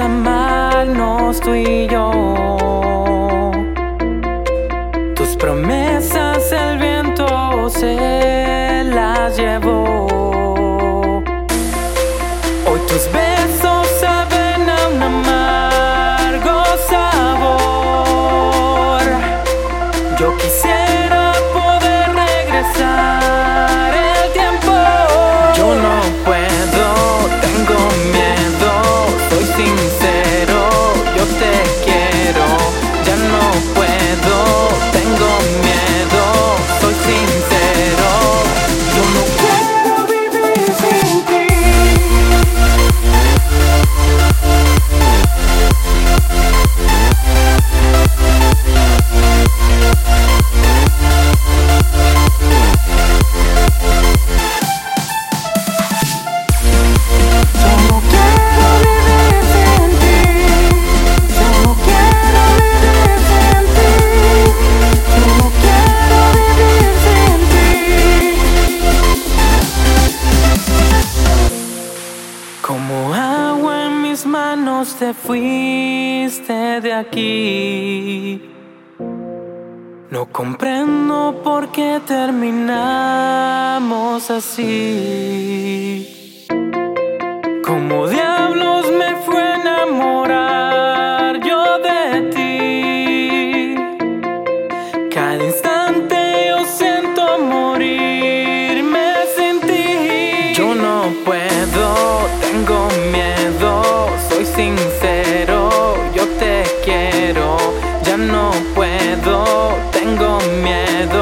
amarnos tú y yo. Tus promesas el viento se las llevó. Hoy tus besos Te fuiste de aquí. No comprendo por qué terminamos así. Como de pero yo te quiero. Ya no puedo, tengo miedo.